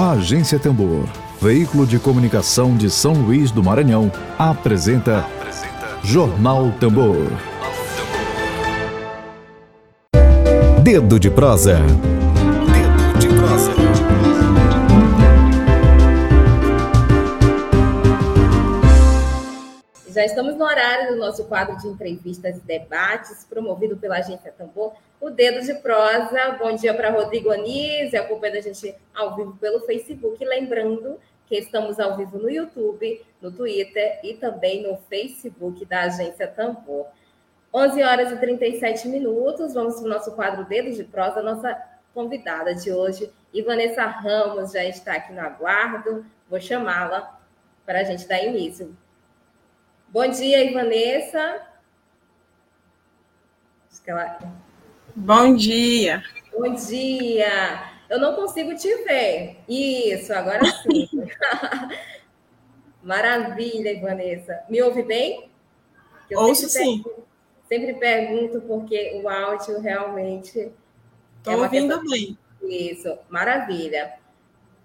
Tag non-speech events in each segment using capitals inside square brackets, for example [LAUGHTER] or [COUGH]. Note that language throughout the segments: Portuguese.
A Agência Tambor, veículo de comunicação de São Luís do Maranhão, apresenta, apresenta Jornal Tambor. Dedo de prosa. Já estamos no horário do nosso quadro de entrevistas e debates, promovido pela Agência Tambor, o Dedo de Prosa. Bom dia para Rodrigo Anísio, acompanhando a gente ao vivo pelo Facebook. Lembrando que estamos ao vivo no YouTube, no Twitter e também no Facebook da Agência Tambor. 11 horas e 37 minutos, vamos para o nosso quadro Dedo de Prosa. Nossa convidada de hoje, Ivanessa Ramos, já está aqui no aguardo. Vou chamá-la para a gente dar início. Bom dia, Ivanessa. Ela... Bom dia. Bom dia. Eu não consigo te ver. Isso, agora sim. [LAUGHS] Maravilha, Ivanessa. Me ouve bem? Eu Ouço sim. Pergunto, sempre pergunto porque o áudio realmente. Estou é ouvindo bem. Isso, maravilha.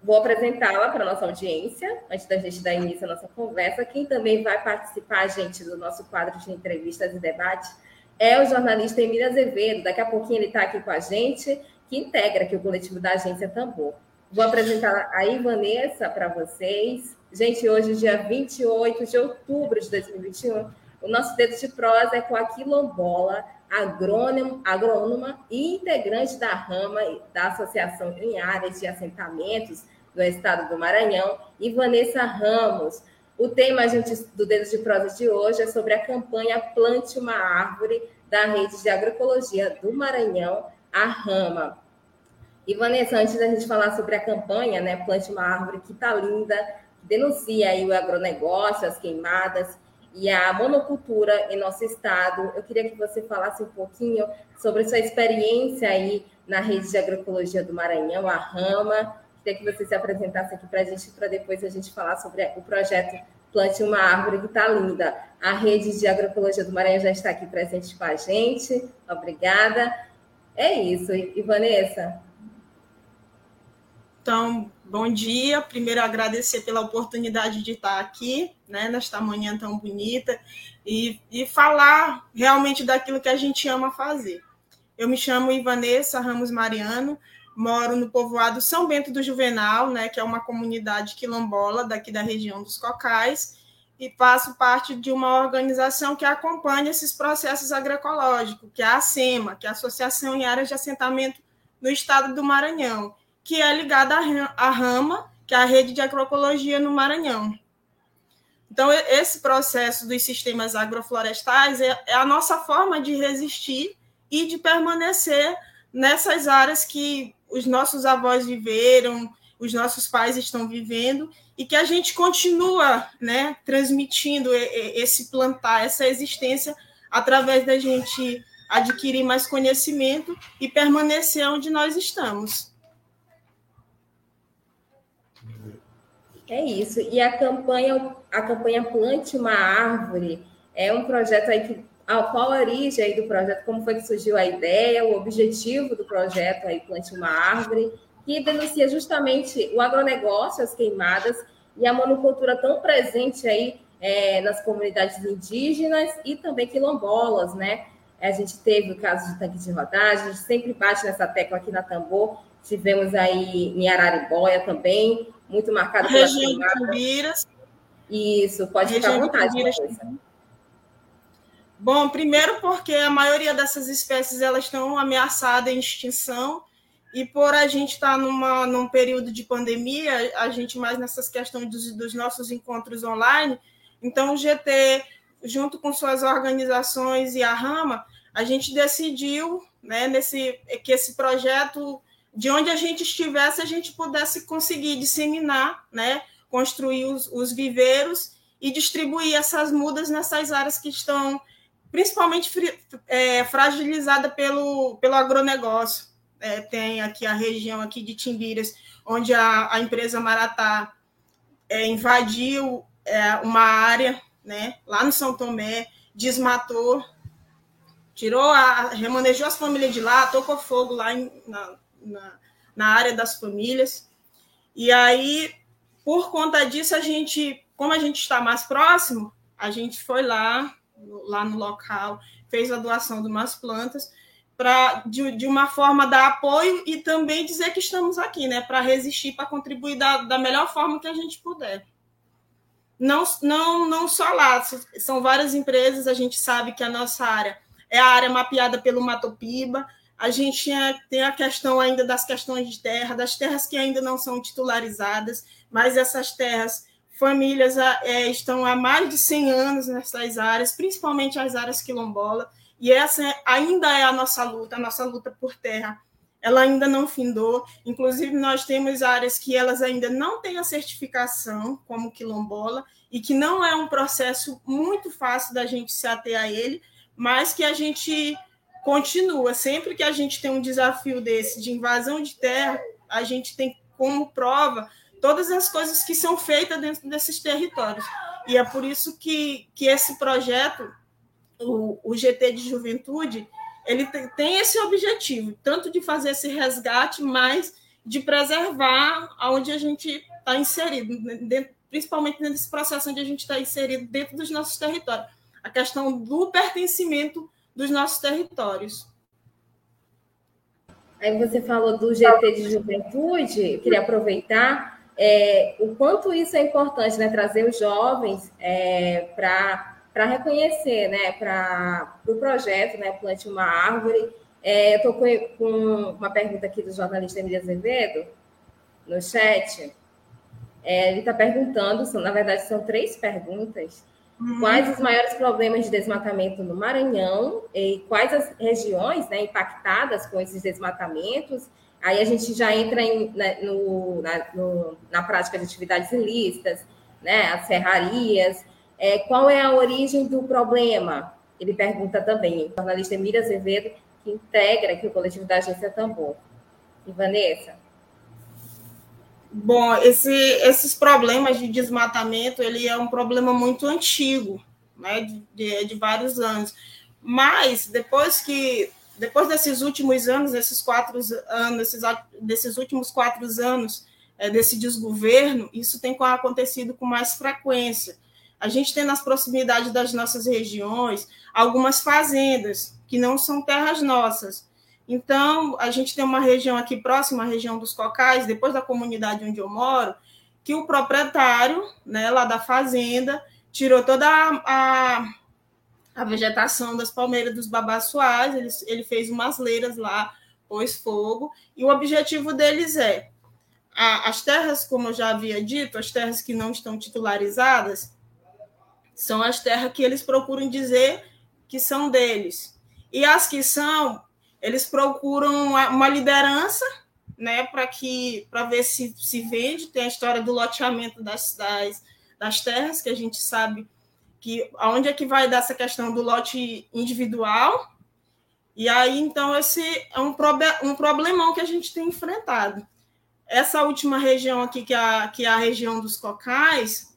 Vou apresentá-la para a nossa audiência, antes da gente dar início à nossa conversa. Quem também vai participar, gente, do nosso quadro de entrevistas e debates é o jornalista Emílio Azevedo. Daqui a pouquinho ele está aqui com a gente, que integra aqui o coletivo da Agência Tambor. Vou apresentar a Ivanessa para vocês. Gente, hoje, dia 28 de outubro de 2021, o nosso dedo de prosa é com a Quilombola, agrônoma, agrônoma e integrante da rama da Associação em Áreas de Assentamentos do estado do Maranhão, e Vanessa Ramos. O tema gente, do Dedos de Prosa de hoje é sobre a campanha Plante uma Árvore da Rede de Agroecologia do Maranhão, a Rama. E Vanessa, antes da gente falar sobre a campanha, né, Plante uma Árvore que está linda, que denuncia aí o agronegócio, as queimadas e a monocultura em nosso estado, eu queria que você falasse um pouquinho sobre sua experiência aí na Rede de Agroecologia do Maranhão, a Rama, Queria que você se apresentasse aqui para a gente, para depois a gente falar sobre o projeto Plante uma Árvore, que está linda. A rede de agroecologia do Maranhão já está aqui presente com a gente. Obrigada. É isso. E Vanessa? Então, bom dia. Primeiro, agradecer pela oportunidade de estar aqui, né, nesta manhã tão bonita, e, e falar realmente daquilo que a gente ama fazer. Eu me chamo Ivanessa Ramos Mariano, moro no povoado São Bento do Juvenal, né, que é uma comunidade quilombola daqui da região dos Cocais, e faço parte de uma organização que acompanha esses processos agroecológicos, que é a ASEMA, que é a Associação em Áreas de Assentamento no Estado do Maranhão, que é ligada à RAMA, que é a Rede de Agroecologia no Maranhão. Então, esse processo dos sistemas agroflorestais é, é a nossa forma de resistir e de permanecer nessas áreas que os nossos avós viveram, os nossos pais estão vivendo, e que a gente continua né, transmitindo esse plantar, essa existência, através da gente adquirir mais conhecimento e permanecer onde nós estamos. É isso. E a campanha, a campanha Plante uma Árvore é um projeto aí que qual a origem aí do projeto, como foi que surgiu a ideia, o objetivo do projeto aí Plante uma Árvore, que denuncia justamente o agronegócio, as queimadas e a monocultura tão presente aí é, nas comunidades indígenas e também quilombolas, né? A gente teve o caso de tanque de rodagem, a gente sempre bate nessa tecla aqui na Tambor, tivemos aí em Araribóia também, muito marcado pela região de Cambiras. Isso, pode ficar à vontade. Bom, primeiro porque a maioria dessas espécies elas estão ameaçadas em extinção. E por a gente estar tá numa, num período de pandemia, a gente mais nessas questões dos, dos nossos encontros online, então o GT, junto com suas organizações e a Rama, a gente decidiu né, nesse, que esse projeto, de onde a gente estivesse, a gente pudesse conseguir disseminar, né, construir os, os viveiros e distribuir essas mudas nessas áreas que estão principalmente é, fragilizada pelo, pelo agronegócio. É, tem aqui a região aqui de Timbiras, onde a, a empresa Maratá é, invadiu é, uma área né, lá no São Tomé, desmatou, tirou a, remanejou as famílias de lá, tocou fogo lá em, na, na, na área das famílias. E aí, por conta disso, a gente, como a gente está mais próximo, a gente foi lá, lá no local, fez a doação de umas plantas para de, de, uma forma dar apoio e também dizer que estamos aqui, né, para resistir, para contribuir da, da melhor forma que a gente puder. Não, não, não só lá, são várias empresas, a gente sabe que a nossa área é a área mapeada pelo Matopiba, a gente tem a questão ainda das questões de terra, das terras que ainda não são titularizadas, mas essas terras, famílias é, estão há mais de 100 anos nessas áreas, principalmente as áreas quilombola, e essa ainda é a nossa luta, a nossa luta por terra. Ela ainda não findou. Inclusive, nós temos áreas que elas ainda não têm a certificação como quilombola e que não é um processo muito fácil da gente se ater a ele, mas que a gente continua. Sempre que a gente tem um desafio desse de invasão de terra, a gente tem como prova todas as coisas que são feitas dentro desses territórios. E é por isso que, que esse projeto o, o GT de Juventude, ele tem esse objetivo, tanto de fazer esse resgate, mas de preservar onde a gente está inserido, dentro, principalmente nesse processo onde a gente está inserido dentro dos nossos territórios. A questão do pertencimento dos nossos territórios. Aí você falou do GT de Juventude, queria aproveitar é, o quanto isso é importante, né? Trazer os jovens é, para reconhecer, né, para o pro projeto, né, Plante uma Árvore. É, eu estou com, com, uma pergunta aqui do jornalista Emília Azevedo, no chat. É, ele está perguntando, são, na verdade, são três perguntas. Uhum. Quais os maiores problemas de desmatamento no Maranhão e quais as regiões né, impactadas com esses desmatamentos? Aí a gente já entra em, né, no, na, no, na prática de atividades ilícitas, né, as serrarias, é, qual é a origem do problema? Ele pergunta também, o jornalista Emília Azevedo, que integra aqui o coletivo da Agência Tambor. E Vanessa? Bom, esse, esses problemas de desmatamento, ele é um problema muito antigo, né, de, de vários anos. Mas, depois que depois desses últimos anos, desses quatro anos, desses, desses últimos quatro anos é, desse desgoverno, isso tem acontecido com mais frequência. A gente tem nas proximidades das nossas regiões algumas fazendas que não são terras nossas. Então, a gente tem uma região aqui próxima, a região dos Cocais, depois da comunidade onde eu moro, que o proprietário, né, lá da fazenda, tirou toda a, a, a vegetação das palmeiras dos babaçoais, ele, ele fez umas leiras lá, pôs fogo, e o objetivo deles é a, as terras, como eu já havia dito, as terras que não estão titularizadas, são as terras que eles procuram dizer que são deles. E as que são, eles procuram uma liderança, né, para que para ver se se vende. Tem a história do loteamento das, das, das terras, que a gente sabe que aonde é que vai dar essa questão do lote individual. E aí, então, esse é um, um problemão que a gente tem enfrentado. Essa última região aqui, que é a, que é a região dos cocais,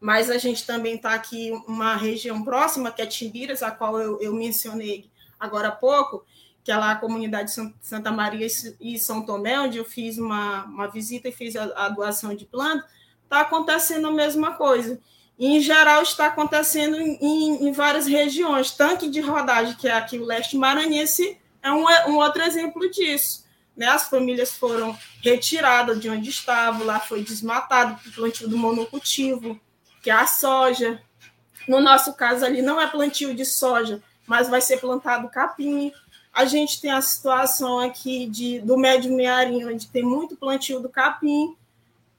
mas a gente também está aqui uma região próxima, que é Timbiras, a qual eu, eu mencionei agora há pouco, que é lá a comunidade Santa Maria e São Tomé, onde eu fiz uma, uma visita e fiz a, a doação de planta, está acontecendo a mesma coisa. Em geral, está acontecendo em, em, várias regiões. Tanque de rodagem, que é aqui o leste maranhense, é um, um outro exemplo disso. Né? As famílias foram retiradas de onde estavam, lá foi desmatado o plantio do monocultivo que é a soja. No nosso caso ali não é plantio de soja, mas vai ser plantado capim. A gente tem a situação aqui de, do médio mearinho, onde tem muito plantio do capim.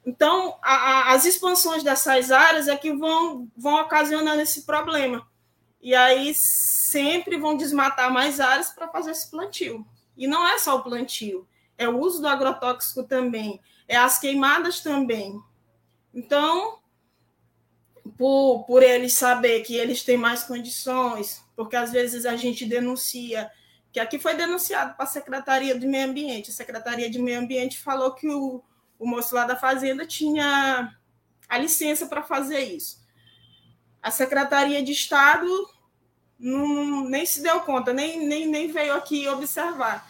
Então, a, a, as expansões dessas áreas é que vão, vão ocasionando esse problema. E aí sempre vão desmatar mais áreas para fazer esse plantio. E não é só o plantio, é o uso do agrotóxico também, é as queimadas também. Então, por, por eles saber que eles têm mais condições, porque às vezes a gente denuncia, que aqui foi denunciado para a Secretaria de Meio Ambiente. A Secretaria de Meio Ambiente falou que o, o moço lá da Fazenda tinha a licença para fazer isso. A Secretaria de Estado não, nem se deu conta, nem, nem, nem veio aqui observar.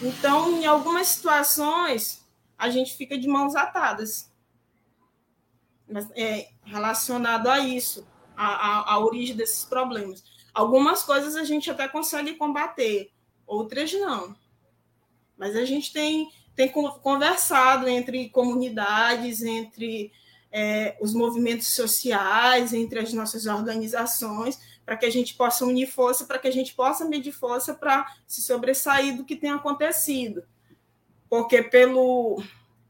Então, em algumas situações, a gente fica de mãos atadas. Mas, é, relacionado a isso, a, a, a origem desses problemas. Algumas coisas a gente até consegue combater, outras não. Mas a gente tem, tem conversado entre comunidades, entre é, os movimentos sociais, entre as nossas organizações, para que a gente possa unir força, para que a gente possa medir força para se sobressair do que tem acontecido. Porque pelo,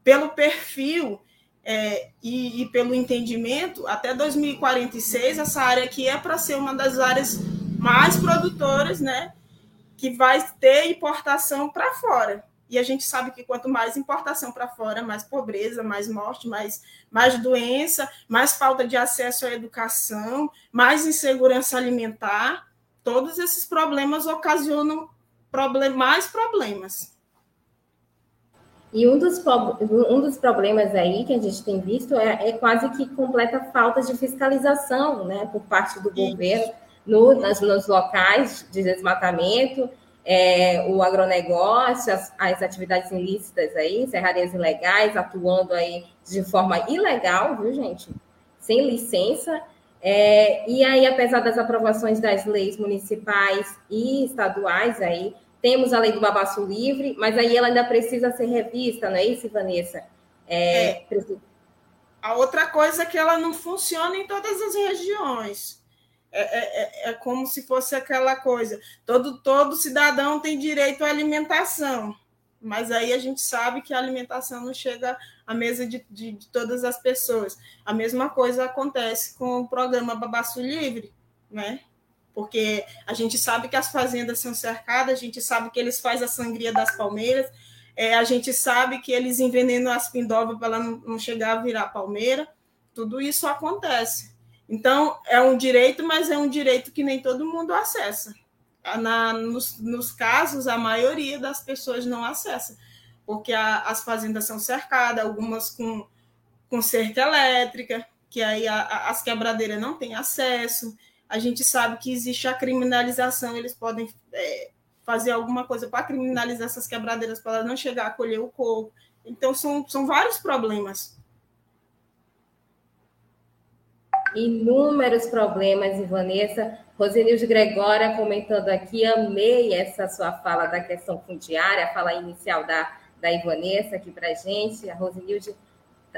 pelo perfil é, e, e, pelo entendimento, até 2046, essa área aqui é para ser uma das áreas mais produtoras, né? Que vai ter importação para fora. E a gente sabe que quanto mais importação para fora, mais pobreza, mais morte, mais, mais doença, mais falta de acesso à educação, mais insegurança alimentar. Todos esses problemas ocasionam problem mais problemas. E um dos, um dos problemas aí que a gente tem visto é, é quase que completa falta de fiscalização né, por parte do Isso. governo no, nas, nos locais de desmatamento, é, o agronegócio, as, as, atividades ilícitas aí, serrarias ilegais, atuando aí de forma ilegal, viu, gente? Sem licença. É, e aí, apesar das aprovações das leis municipais e estaduais aí, temos a lei do babaço livre, mas aí ela ainda precisa ser revista, não é isso, Vanessa? É, é. A outra coisa é que ela não funciona em todas as regiões. É, é, é, é como se fosse aquela coisa: todo, todo cidadão tem direito à alimentação, mas aí a gente sabe que a alimentação não chega à mesa de, de, de todas as pessoas. A mesma coisa acontece com o programa Babaço Livre, né? porque a gente sabe que as fazendas são cercadas, a gente sabe que eles fazem a sangria das palmeiras, é, a gente sabe que eles envenenam as pindovas para ela não, não chegar a virar palmeira, tudo isso acontece. Então, é um direito, mas é um direito que nem todo mundo acessa. Na, nos, nos casos, a maioria das pessoas não acessa, porque a, as fazendas são cercadas, algumas com, com cerca elétrica, que aí a, a, as quebradeiras não têm acesso, a gente sabe que existe a criminalização, eles podem é, fazer alguma coisa para criminalizar essas quebradeiras para ela não chegar a colher o coco. Então, são, são vários problemas. Inúmeros problemas, e Vanessa. Rosenilde Gregória comentando aqui, amei essa sua fala da questão fundiária, a fala inicial da, da Ivanessa aqui para gente. A Rosenilde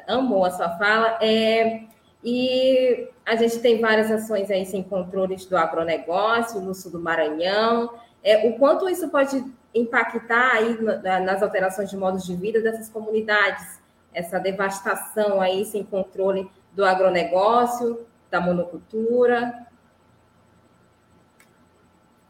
amou a sua fala. É, e a gente tem várias ações aí sem controles do agronegócio no sul do Maranhão. É, o quanto isso pode impactar aí nas alterações de modos de vida dessas comunidades, essa devastação aí sem controle do agronegócio, da monocultura.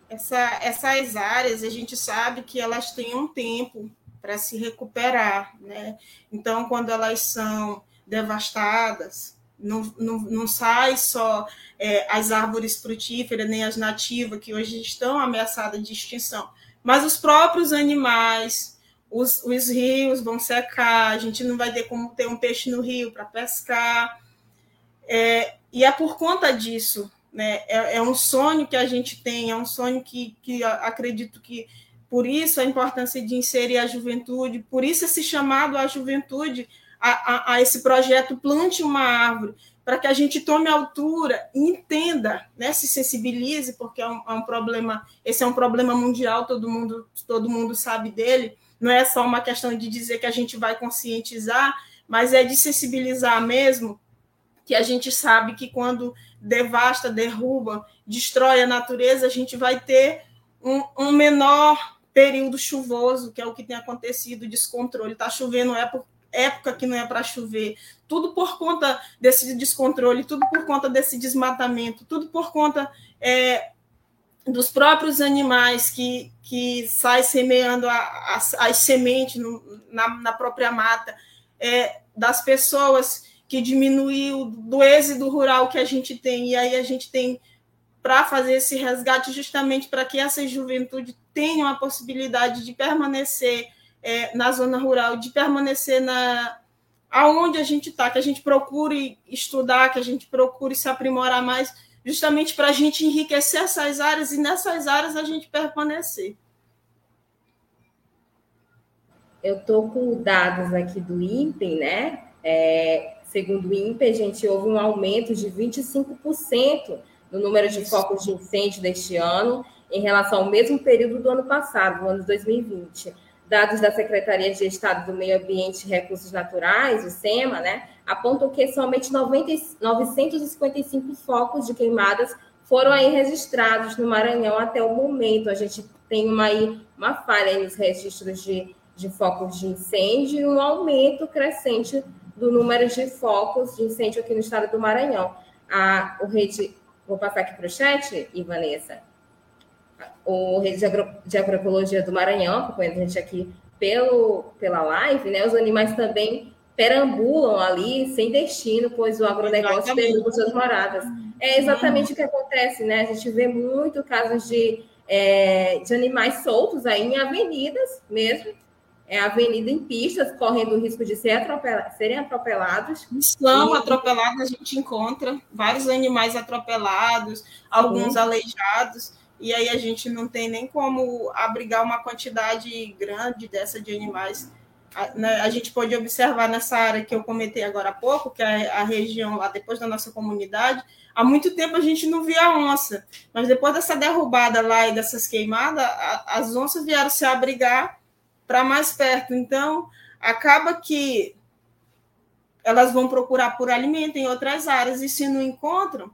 Essa, essas áreas a gente sabe que elas têm um tempo para se recuperar, né? Então, quando elas são devastadas, não, não, não sai só é, as árvores frutíferas, nem as nativas, que hoje estão ameaçadas de extinção, mas os próprios animais, os, os rios vão secar, a gente não vai ter como ter um peixe no rio para pescar. É, e é por conta disso, né? É, é, um sonho que a gente tem, é um sonho que, que acredito que por isso a importância de inserir a juventude, por isso esse chamado à juventude a, a, a esse projeto Plante uma Árvore, para que a gente tome altura entenda, né, se sensibilize, porque é um, é um, problema, esse é um problema mundial, todo mundo, todo mundo sabe dele, não é só uma questão de dizer que a gente vai conscientizar, mas é de sensibilizar mesmo, que a gente sabe que quando devasta, derruba, destrói a natureza, a gente vai ter um, um menor período chuvoso, que é o que tem acontecido, descontrole. Está chovendo é por, época que não é para chover, tudo por conta desse descontrole, tudo por conta desse desmatamento, tudo por conta é, dos próprios animais que, que saem semeando as, sementes na, na, própria mata, é, das pessoas que diminuiu do êxito rural que a gente tem, e aí a gente tem para fazer esse resgate justamente para que essa juventude tenha a possibilidade de permanecer é, na zona rural, de permanecer na aonde a gente está, que a gente procure estudar, que a gente procure se aprimorar mais, justamente para a gente enriquecer essas áreas e nessas áreas a gente permanecer. eu estou com dados aqui do INPE, né? É, segundo o INPE, gente houve um aumento de 25% no número de focos de incêndio deste ano em relação ao mesmo período do ano passado, do ano de 2020. Dados da Secretaria de Estado do Meio Ambiente e Recursos Naturais, o SEMA, né, apontam que somente 90, 955 focos de queimadas foram aí registrados no Maranhão até o momento. A gente tem uma, aí, uma falha nos registros de de focos de incêndio e um aumento crescente do número de focos de incêndio aqui no estado do Maranhão. A, o rede, vou passar aqui para o chat, e Vanessa. O Rede de, Agro, de Agroecologia do Maranhão, acompanhando a gente aqui pelo, pela live, né? Os animais também perambulam ali sem destino, pois o agronegócio derruba suas moradas. É exatamente o que acontece, né? A gente vê muito casos de, é, de animais soltos aí em avenidas mesmo, é, avenida em pistas, correndo o risco de ser atropela serem atropelados. São e... atropelados, a gente encontra vários animais atropelados, alguns Sim. aleijados, e aí a gente não tem nem como abrigar uma quantidade grande dessa de animais. A, né, a gente pode observar nessa área que eu comentei agora há pouco, que é a região lá depois da nossa comunidade, há muito tempo a gente não via onça, mas depois dessa derrubada lá e dessas queimadas, a, as onças vieram se abrigar para mais perto. Então, acaba que elas vão procurar por alimento em outras áreas e se não encontram,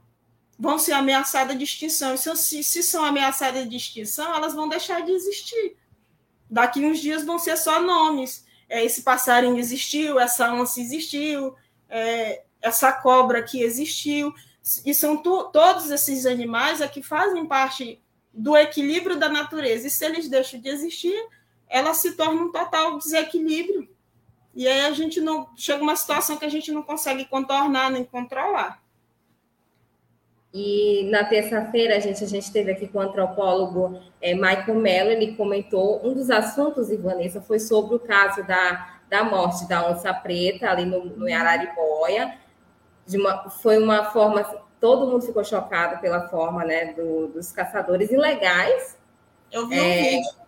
vão ser ameaçadas de extinção. E se, se são ameaçadas de extinção, elas vão deixar de existir. Daqui uns dias vão ser só nomes. É, esse passarinho existiu, essa onça existiu, é, essa cobra que existiu. E são to, todos esses animais é que fazem parte do equilíbrio da natureza. E se eles deixam de existir, ela se torna um total desequilíbrio. E aí a gente não chega uma situação que a gente não consegue contornar nem controlar. E na terça-feira, a gente, a gente teve aqui com o antropólogo é, Michael Mello, ele comentou, um dos assuntos, Ivanessa, foi sobre o caso da, da morte da onça preta ali no, no Araribóia. De uma, foi uma forma, todo mundo ficou chocado pela forma né, do, dos caçadores ilegais. Eu vi é, um vídeo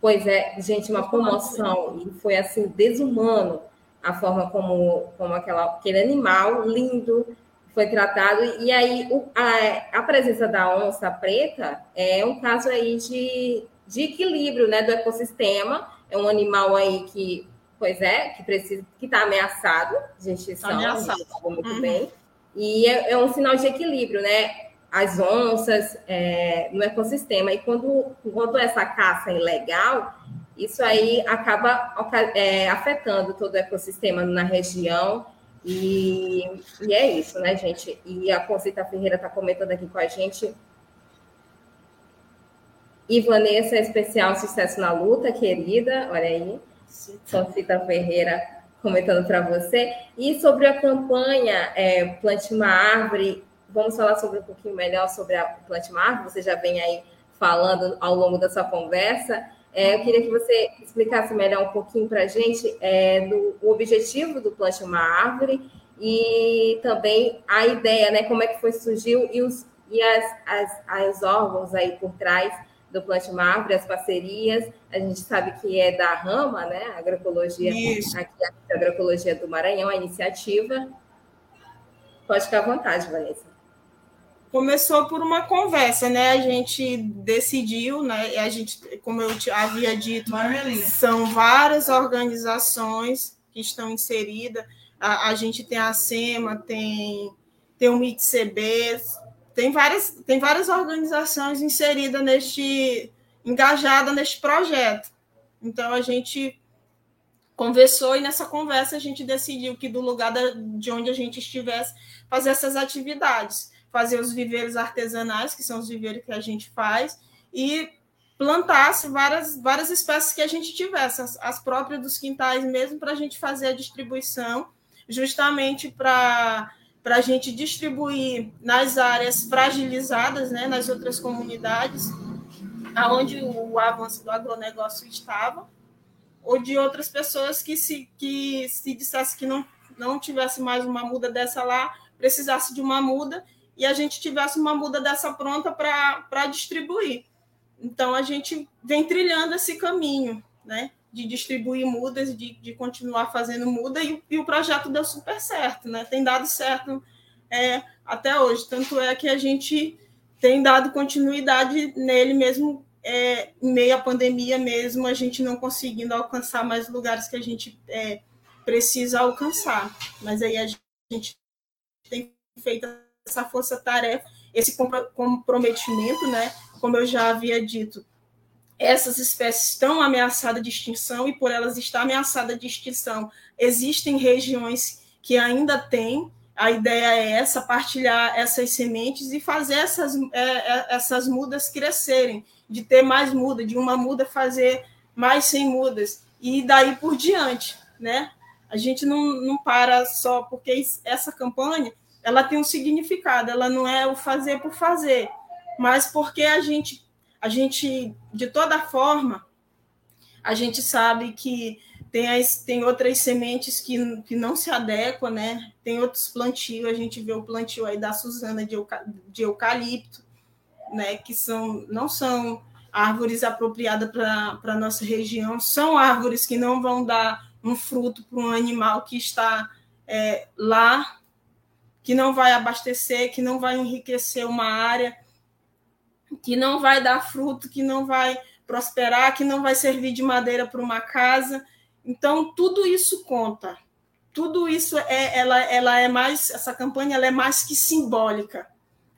Pois é, gente, uma comoção. E foi assim, desumano a forma como, como aquela, aquele animal lindo foi tratado. E aí, o, a, a presença da onça preta é um caso aí de, de equilíbrio né, do ecossistema. É um animal aí que, pois é, que precisa, que está ameaçado de extinção, ameaçado. muito uhum. bem. E é, é um sinal de equilíbrio, né? As onças é, no ecossistema. E quando, quando essa caça é ilegal, isso aí acaba é, afetando todo o ecossistema na região. E, e, é isso, né, gente? E a Concita Ferreira está comentando aqui com a gente. E Vanessa, especial sucesso na luta, querida. Olha aí. Concita Ferreira comentando para você. E sobre a campanha é, Plante uma Árvore vamos falar sobre um pouquinho melhor sobre a Plant Marvel. Você já vem aí falando ao longo da sua conversa. É, eu queria que você explicasse melhor um pouquinho para a gente é, do, o objetivo do Plante uma Árvore e também a ideia, né? Como é que foi surgiu e os e as, as, as órgãos aí por trás do Plante uma Árvore, as parcerias. A gente sabe que é da Rama, né? Agroecologia, Isso. aqui a Agroecologia do Maranhão, a iniciativa. Pode ficar à vontade, Vanessa começou por uma conversa, né? A gente decidiu, né? A gente, como eu havia dito, são várias organizações que estão inseridas. A, a gente tem a SEMA, tem, tem o MITCB, tem várias, tem várias organizações inseridas neste, engajada neste projeto. Então a gente conversou e nessa conversa a gente decidiu que do lugar da, de onde a gente estivesse fazer essas atividades fazer os viveiros artesanais, que são os viveiros que a gente faz, e plantasse várias, várias espécies que a gente tivesse, as, as próprias dos quintais mesmo, para a gente fazer a distribuição, justamente para a gente distribuir nas áreas fragilizadas, né, nas outras comunidades, aonde o avanço do agronegócio estava, ou de outras pessoas que se, que se dissesse que não, não tivesse mais uma muda dessa lá, precisasse de uma muda, e a gente tivesse uma muda dessa pronta para distribuir. Então, a gente vem trilhando esse caminho. né? De distribuir mudas, de, de continuar fazendo muda, e, e, o projeto deu super certo, né? Tem dado certo é, até hoje. Tanto é que a gente tem dado continuidade nele mesmo é, em meio à pandemia mesmo, a gente não conseguindo alcançar mais lugares que a gente é, precisa alcançar. Mas aí a gente tem feito essa força-tarefa, esse comprometimento, né? Como eu já havia dito, essas espécies estão ameaçadas de extinção e por elas estar ameaçada de extinção, existem regiões que ainda têm. A ideia é essa, partilhar essas sementes e fazer essas, é, é, essas mudas crescerem, de ter mais muda, de uma muda fazer mais sem mudas, e daí por diante, né? A gente não, não para só porque essa campanha ela tem um significado, ela não é o fazer por fazer, mas porque a gente, a gente de toda forma, a gente sabe que tem, as, tem outras sementes que, que não se adequam, né? Tem outros plantios, a gente vê o plantio aí da Suzana de, euca, de eucalipto, né? Que são, não são árvores apropriadas para a nossa região, são árvores que não vão dar um fruto para um animal que está é, lá, que não vai abastecer, que não vai enriquecer uma área, que não vai dar fruto, que não vai prosperar, que não vai servir de madeira para uma casa. Então, tudo isso conta. Tudo isso é, ela, ela é mais, essa campanha ela é mais que simbólica.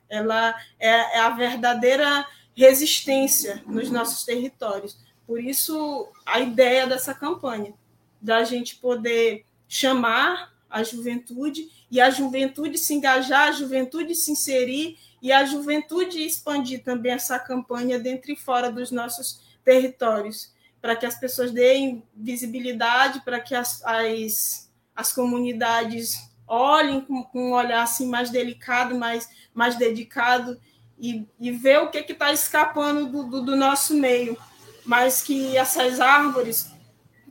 Ela é, é a verdadeira resistência nos nossos territórios. Por isso, a ideia dessa campanha da gente poder chamar a juventude e a juventude se engajar, a juventude se inserir e a juventude expandir também essa campanha dentro e fora dos nossos territórios, para que as pessoas deem visibilidade, para que as, as, as comunidades olhem com, com, um olhar assim mais delicado, mais, mais dedicado e, e ver o que está escapando do, do, do nosso meio, mas que essas árvores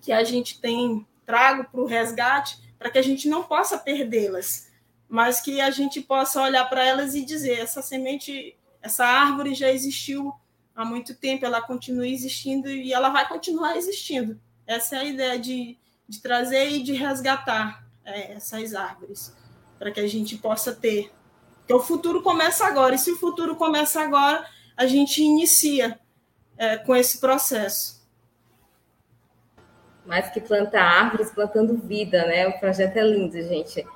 que a gente tem trago para o resgate, para que a gente não possa perdê-las, mas que a gente possa olhar para elas e dizer: essa semente, essa árvore já existiu há muito tempo, ela continua existindo e ela vai continuar existindo. Essa é a ideia de, de trazer e de resgatar é, essas árvores, para que a gente possa ter. Porque o futuro começa agora, e se o futuro começa agora, a gente inicia é, com esse processo mais que plantar árvores, plantando vida, né? O projeto é lindo, gente.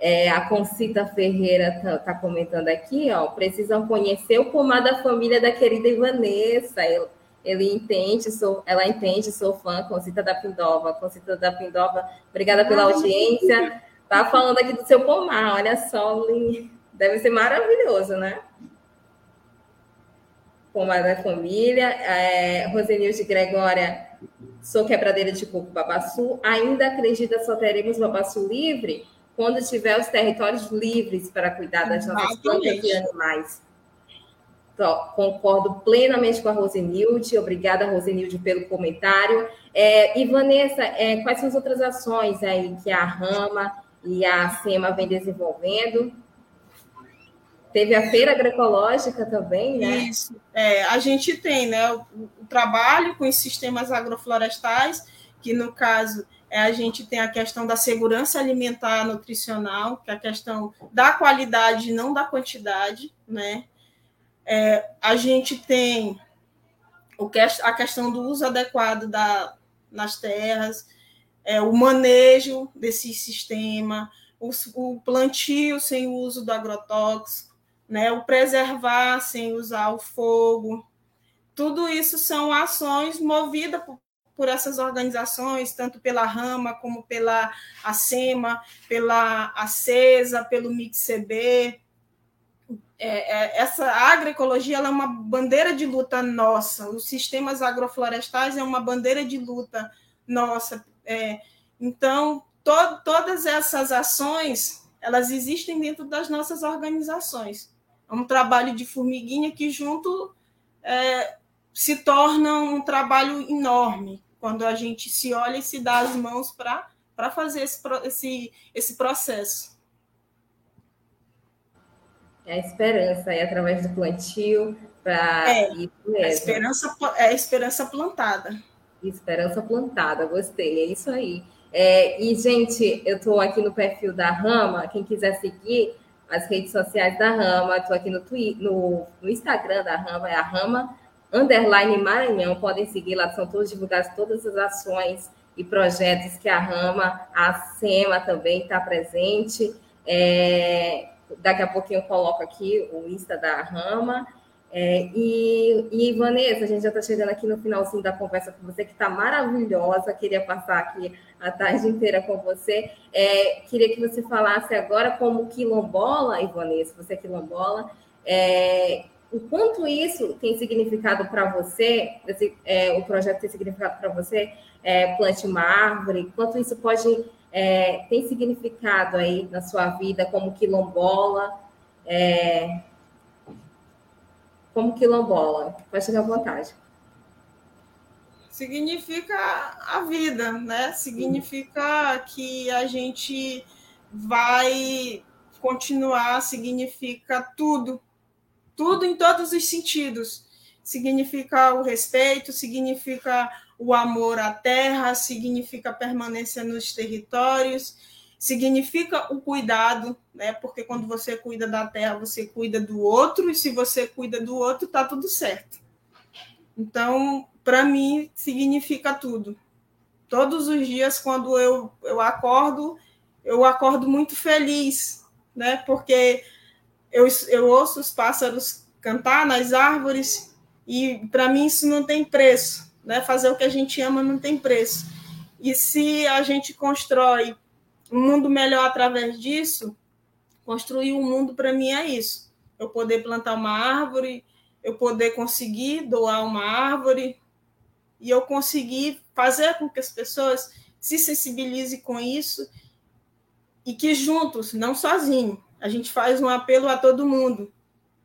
É, a Concita Ferreira está tá comentando aqui, ó, precisam conhecer o pomar da família da querida Ivanessa. Ele, ele entende, sou, ela entende, sou fã, Concita da Pindova. Concita da Pindova, obrigada pela audiência. Tá falando aqui do seu pomar, olha só, deve ser maravilhoso, né? Pomar da família. É, Rosenilde Gregória Sou quebradeira de coco babaçu. Ainda acredita só teremos babaçu livre quando tiver os territórios livres para cuidar das nossas plantas e animais. Então, concordo plenamente com a Rosenilde. Obrigada, Rosenilde, pelo comentário. É, e, Vanessa, é, quais são as outras ações aí que a Rama e a SEMA vem desenvolvendo Teve a feira agroecológica também, né? Isso. É, a gente tem né, o, o, trabalho com os sistemas agroflorestais, que no caso é, a gente tem a questão da segurança alimentar nutricional, que é a questão da qualidade, não da quantidade, né? É, a gente tem o que, a questão do uso adequado da, nas terras, é, o manejo desse sistema, o, o plantio sem o uso do agrotóxico, né? o preservar sem usar o fogo. Tudo isso são ações movidas por, por essas organizações, tanto pela Rama como pela ACEMA, pela ACESA, pelo MIXCB. É, é, essa agroecologia é uma bandeira de luta nossa, os sistemas agroflorestais é uma bandeira de luta nossa. É, então, to, todas essas ações elas existem dentro das nossas organizações. É um trabalho de formiguinha que junto é, se torna um trabalho enorme quando a gente se olha e se dá as mãos para fazer esse, esse, esse processo. É a esperança aí através do plantio para é, a esperança é a esperança plantada. Esperança plantada, gostei, é isso aí. É, e, gente, eu estou aqui no perfil da Rama, quem quiser seguir as redes sociais da Rama, estou aqui no, Twitter, no, no, Instagram da Rama, é a Rama Underline Maranhão, podem seguir lá, são todos divulgados todas as ações e projetos que a Rama, a SEMA também está presente. É, daqui a pouquinho eu coloco aqui o Insta da Rama. É, e, e, Vanessa, a gente já está chegando aqui no finalzinho da conversa com você, que está maravilhosa. Queria passar aqui a tarde inteira com você. É, queria que você falasse agora como quilombola, e Vanessa, você é quilombola, é, o quanto isso tem significado para você, esse, é, o projeto tem significado para você, é, plante uma árvore, quanto isso pode é, tem significado aí na sua vida como quilombola. É, como quilombola. Pode chegar à vontade. Significa a vida, né? Significa que a gente vai continuar, significa tudo. Tudo em todos os sentidos. Significa o respeito, significa o amor à terra, significa permanência nos territórios, significa o cuidado, né? Porque quando você cuida da terra, você cuida do outro, e se você cuida do outro, tá tudo certo. Então, para mim, significa tudo. Todos os dias, quando eu, eu acordo, eu acordo muito feliz, né? Porque eu, eu ouço os pássaros cantar nas árvores, e para mim isso não tem preço, né? Fazer o que a gente ama não tem preço. E se a gente constrói um mundo melhor através disso, construir um mundo para mim é isso. Eu poder plantar uma árvore, eu poder conseguir doar uma árvore e eu conseguir fazer com que as pessoas se sensibilizem com isso e que juntos, não sozinho, a gente faz um apelo a todo mundo.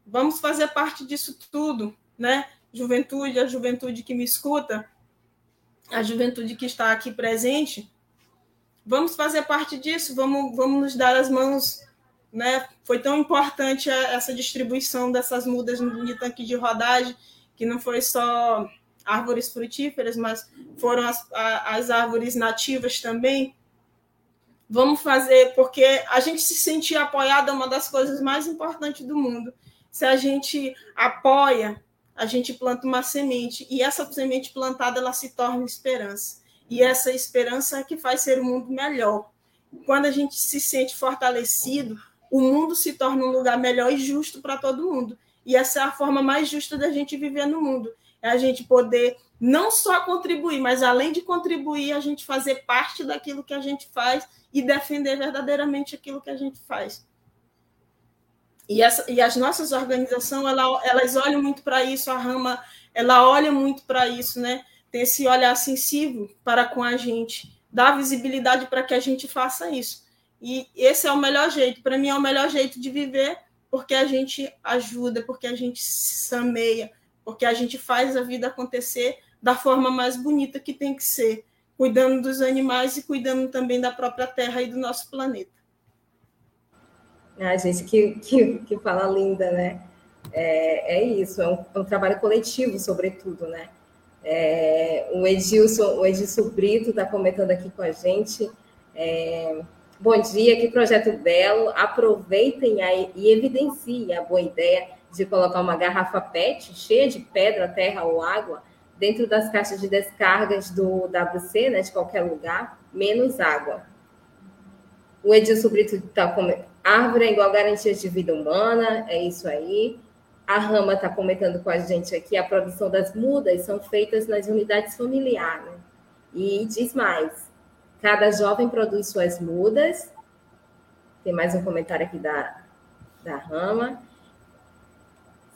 Vamos fazer parte disso tudo, né? Juventude, a juventude que me escuta, a juventude que está aqui presente, vamos fazer parte disso, vamos, vamos nos dar as mãos. Né? Foi tão importante essa distribuição dessas mudas de tanque de rodagem, que não foi só árvores frutíferas, mas foram as, as árvores nativas também. Vamos fazer, porque a gente se sentir apoiado é uma das coisas mais importantes do mundo. Se a gente apoia, a gente planta uma semente, e essa semente plantada ela se torna esperança. E essa esperança é que faz ser um mundo melhor. Quando a gente se sente fortalecido, o mundo se torna um lugar melhor e justo para todo mundo. E essa é a forma mais justa da gente viver no mundo. É a gente poder não só contribuir, mas além de contribuir, a gente fazer parte daquilo que a gente faz e defender verdadeiramente aquilo que a gente faz. E, essa, e as nossas organizações, ela, elas olham muito para isso, a Rama, ela olha muito para isso, né? Ter esse olhar sensível para com a gente, dar visibilidade para que a gente faça isso. E esse é o melhor jeito, para mim é o melhor jeito de viver, porque a gente ajuda, porque a gente sameia, porque a gente faz a vida acontecer da forma mais bonita que tem que ser, cuidando dos animais e cuidando também da própria terra e do nosso planeta. Ah, gente, que, que, que fala linda, né? É, é isso, é um, é um trabalho coletivo, sobretudo, né? É, o, Edilson, o Edilson Brito está comentando aqui com a gente. É, bom dia, que projeto belo. Aproveitem aí e evidenciem a boa ideia de colocar uma garrafa PET cheia de pedra, terra ou água dentro das caixas de descargas do WC, né, de qualquer lugar, menos água. O Edilson Brito está com árvore é igual garantia de vida humana, é isso aí. A Rama está comentando com a gente aqui, a produção das mudas são feitas nas unidades familiares. Né? E diz mais, cada jovem produz suas mudas. Tem mais um comentário aqui da, da Rama.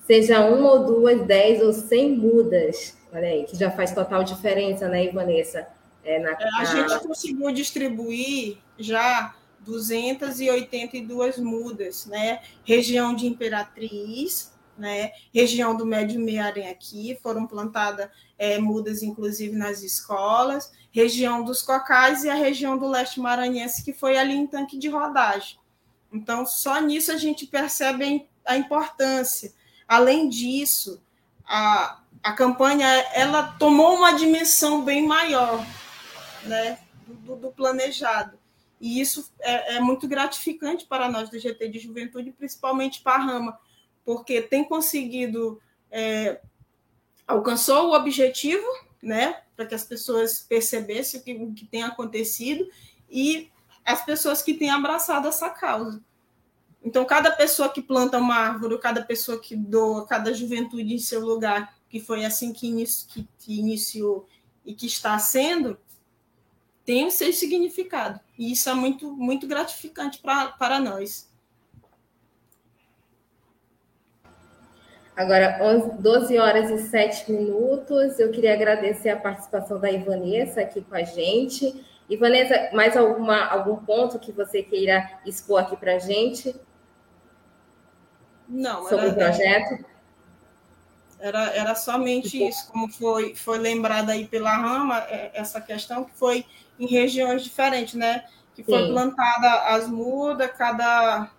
Seja uma ou duas, dez ou cem mudas. Olha aí, que já faz total diferença, né, Vanessa? É, na, é, a gente conseguiu distribuir já 282 mudas, né? Região de Imperatriz, né? Região do Médio Mearém aqui, foram plantadas é, mudas, inclusive, nas escolas. Região dos Cocais e a região do leste maranhense, que foi ali em tanque de rodagem. Então, só nisso a gente percebe a importância. Além disso, a, a campanha ela tomou uma dimensão bem maior, né, do, do planejado. E isso é, é, muito gratificante para nós do GT de Juventude, principalmente para a Rama, porque tem conseguido é, alcançou o objetivo, né, para que as pessoas percebessem o que, o que tem acontecido e as pessoas que têm abraçado essa causa. Então, cada pessoa que planta uma árvore, cada pessoa que doa, cada juventude em seu lugar, que foi assim que, inici que, que iniciou e que está sendo, tem o seu significado. E isso é muito, muito gratificante pra, para nós. Agora, 11, 12 horas e 7 minutos. Eu queria agradecer a participação da Ivanessa aqui com a gente. Ivanessa, mais alguma, algum ponto que você queira expor aqui para a gente? Não, sobre era, o projeto? Era, era somente isso, como foi, foi lembrada aí pela Rama, é, essa questão que foi em regiões diferentes, né? Que foi Sim. plantada as mudas, cada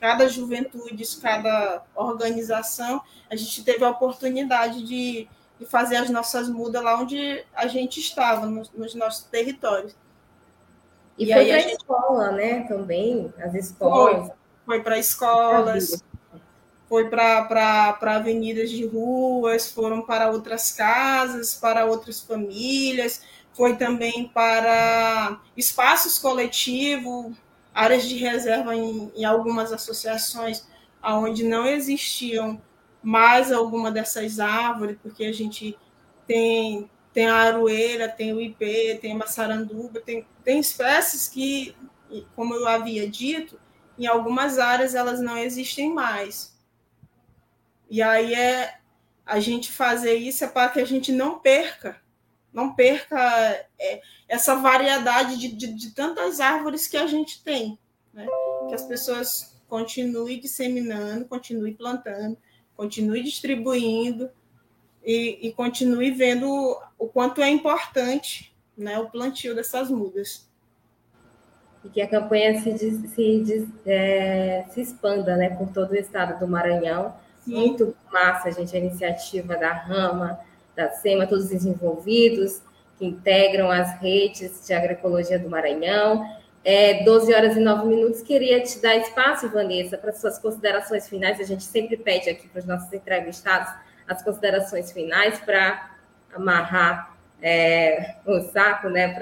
cada juventude, cada organização, a gente teve a oportunidade de, de fazer as nossas mudas lá onde a gente estava, nos, nos nossos territórios. E, e foi para a gente... escola, né? Também, as escolas. Foi, foi para escolas, foi para avenidas de ruas, foram para outras casas, para outras famílias, foi também para espaços coletivos, áreas de reserva em, em algumas associações onde não existiam mais alguma dessas árvores, porque a gente tem, tem a aroeira, tem o ipê, tem a maçaranduba, tem, tem espécies que, como eu havia dito, em algumas áreas elas não existem mais. E aí é a gente fazer isso é para que a gente não perca, não perca é, essa variedade de, de, de, tantas árvores que a gente tem. Né? Que as pessoas continuem disseminando, continuem plantando, continuem distribuindo e, e continuem vendo o quanto é importante né, o plantio dessas mudas. E que a campanha se, se, é, se expanda né, por todo o estado do Maranhão. Sim. Muito massa, gente, a iniciativa da Rama, da SEMA, todos os envolvidos, que integram as redes de agroecologia do Maranhão. É, 12 horas e 9 minutos. Queria te dar espaço, Vanessa, para suas considerações finais. A gente sempre pede aqui para os nossos entrevistados as considerações finais para amarrar é, o saco, né?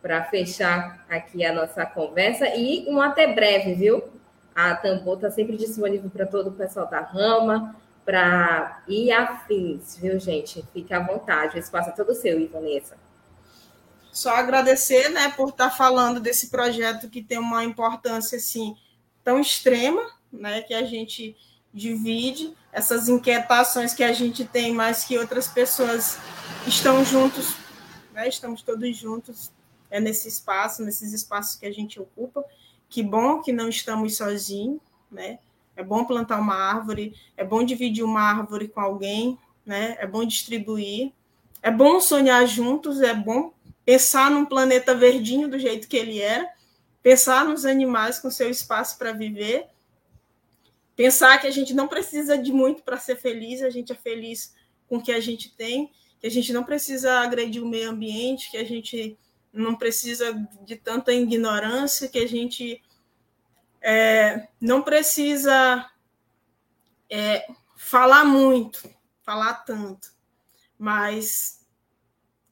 Para fechar aqui a nossa conversa. E um até breve, viu? A Tambor está sempre disponível para todo o pessoal da rama, para ir afins, viu, gente? Fique à vontade, o espaço é todo seu, Ivanessa. Só agradecer, né, por estar tá falando desse projeto que tem uma importância assim tão extrema, né, que a gente divide essas inquietações que a gente tem, mas que outras pessoas estão juntos, né, estamos todos juntos é nesse espaço, nesses espaços que a gente ocupa. Que bom que não estamos sozinhos, né? É bom plantar uma árvore, é bom dividir uma árvore com alguém, né? É bom distribuir, é bom sonhar juntos, é bom pensar num planeta verdinho do jeito que ele era, pensar nos animais com seu espaço para viver, pensar que a gente não precisa de muito para ser feliz, a gente é feliz com o que a gente tem, que a gente não precisa agredir o meio ambiente, que a gente não precisa de tanta ignorância, que a gente é, não precisa é, falar muito, falar tanto, mas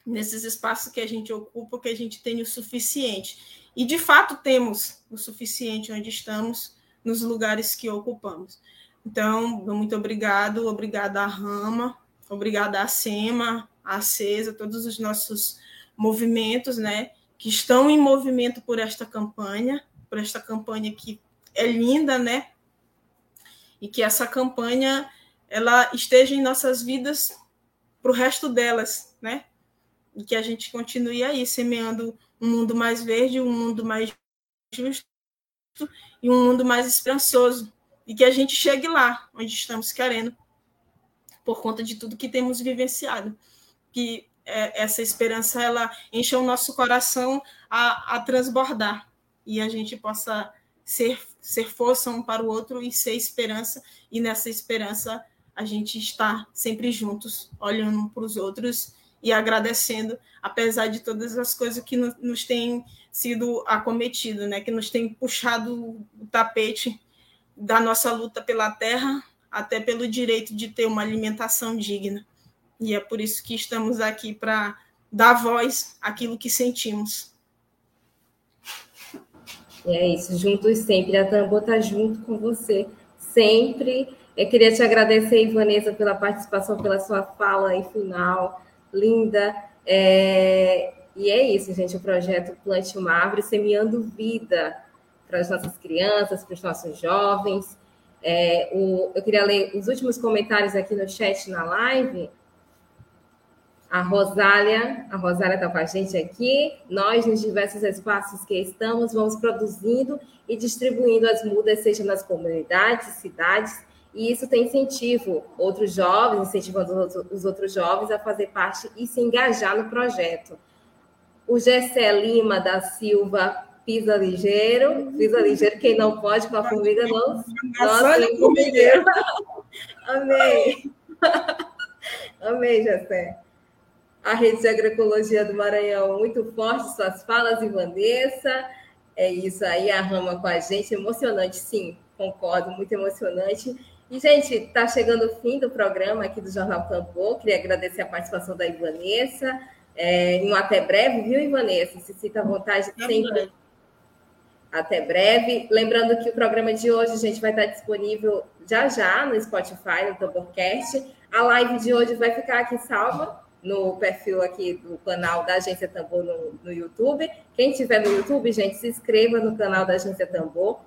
nesses espaços que a gente ocupa, que a gente tem o suficiente. E de fato temos o suficiente onde estamos, nos lugares que ocupamos. Então, muito obrigado, obrigada à Rama, obrigada à SEMA, à CESA, todos os nossos movimentos, né, que estão em movimento por esta campanha por esta campanha que é linda, né? E que essa campanha ela esteja em nossas vidas para o resto delas, né? E que a gente continue aí semeando um mundo mais verde, um mundo mais justo e um mundo mais esperançoso. E que a gente chegue lá onde estamos querendo, por conta de tudo que temos vivenciado. Que é, essa esperança ela encha o nosso coração a, a transbordar e a gente possa ser, ser força um para o outro e ser esperança, e nessa esperança a gente está sempre juntos, olhando para os outros e agradecendo, apesar de todas as coisas que nos têm sido acometido, né? que nos têm puxado o tapete da nossa luta pela terra, até pelo direito de ter uma alimentação digna. E é por isso que estamos aqui para dar voz àquilo que sentimos. É isso, juntos sempre. A Tambo está junto com você, sempre. Eu queria te agradecer, Ivanesa, pela participação, pela sua fala final, linda. É... E é isso, gente, o projeto Plante uma Árvore, semeando vida para as nossas crianças, para os nossos jovens. É, o... Eu queria ler os últimos comentários aqui no chat na live. A Rosália, a Rosália está com a gente aqui. Nós, nos diversos espaços que estamos, vamos produzindo e distribuindo as mudas, seja nas comunidades, cidades, e isso tem incentivo outros jovens, incentivando os outros jovens a fazer parte e se engajar no projeto. O Gessé Lima da Silva Pisa Ligeiro, Pisa Ligeiro, quem não pode com a formiga não. Nossa, formigueiro. [LAUGHS] Amei. [LAUGHS] Amei, Gessé a Rede de Agroecologia do Maranhão muito forte, suas falas, e Vanessa. É isso aí, a Rama com a gente, emocionante, sim, concordo, muito emocionante. E, gente, está chegando o fim do programa aqui do Jornal Tambor. Queria agradecer a participação da Ivanessa. É, um até breve, viu, Ivanessa? Se sinta à vontade sempre. Até breve. Lembrando que o programa de hoje, gente, vai estar disponível já já no Spotify, no Tamborcast. A live de hoje vai ficar aqui salva no perfil aqui do canal da Agência Tambor no, no YouTube. Quem tiver no YouTube, gente, se inscreva no canal da Agência Tambor,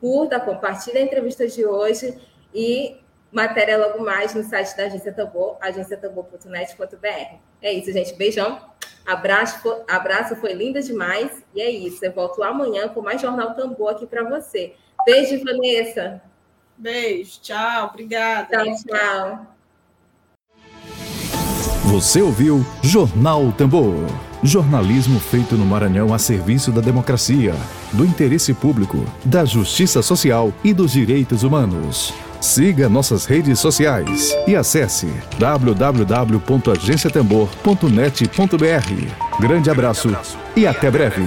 curta, compartilhe a entrevista de hoje e matéria logo mais no site da Agência Tambor, agenciatambor.net.br. É isso, gente. Beijão. Abraço, abraço, foi linda demais. E é isso. Eu volto amanhã com mais Jornal Tambor aqui para você. Beijo, Vanessa. Beijo, tchau, obrigada. Tchau, tchau. Você ouviu Jornal Tambor. Jornalismo feito no Maranhão a serviço da democracia, do interesse público, da justiça social e dos direitos humanos. Siga nossas redes sociais e acesse www.agenciatambor.net.br. Grande abraço e até breve.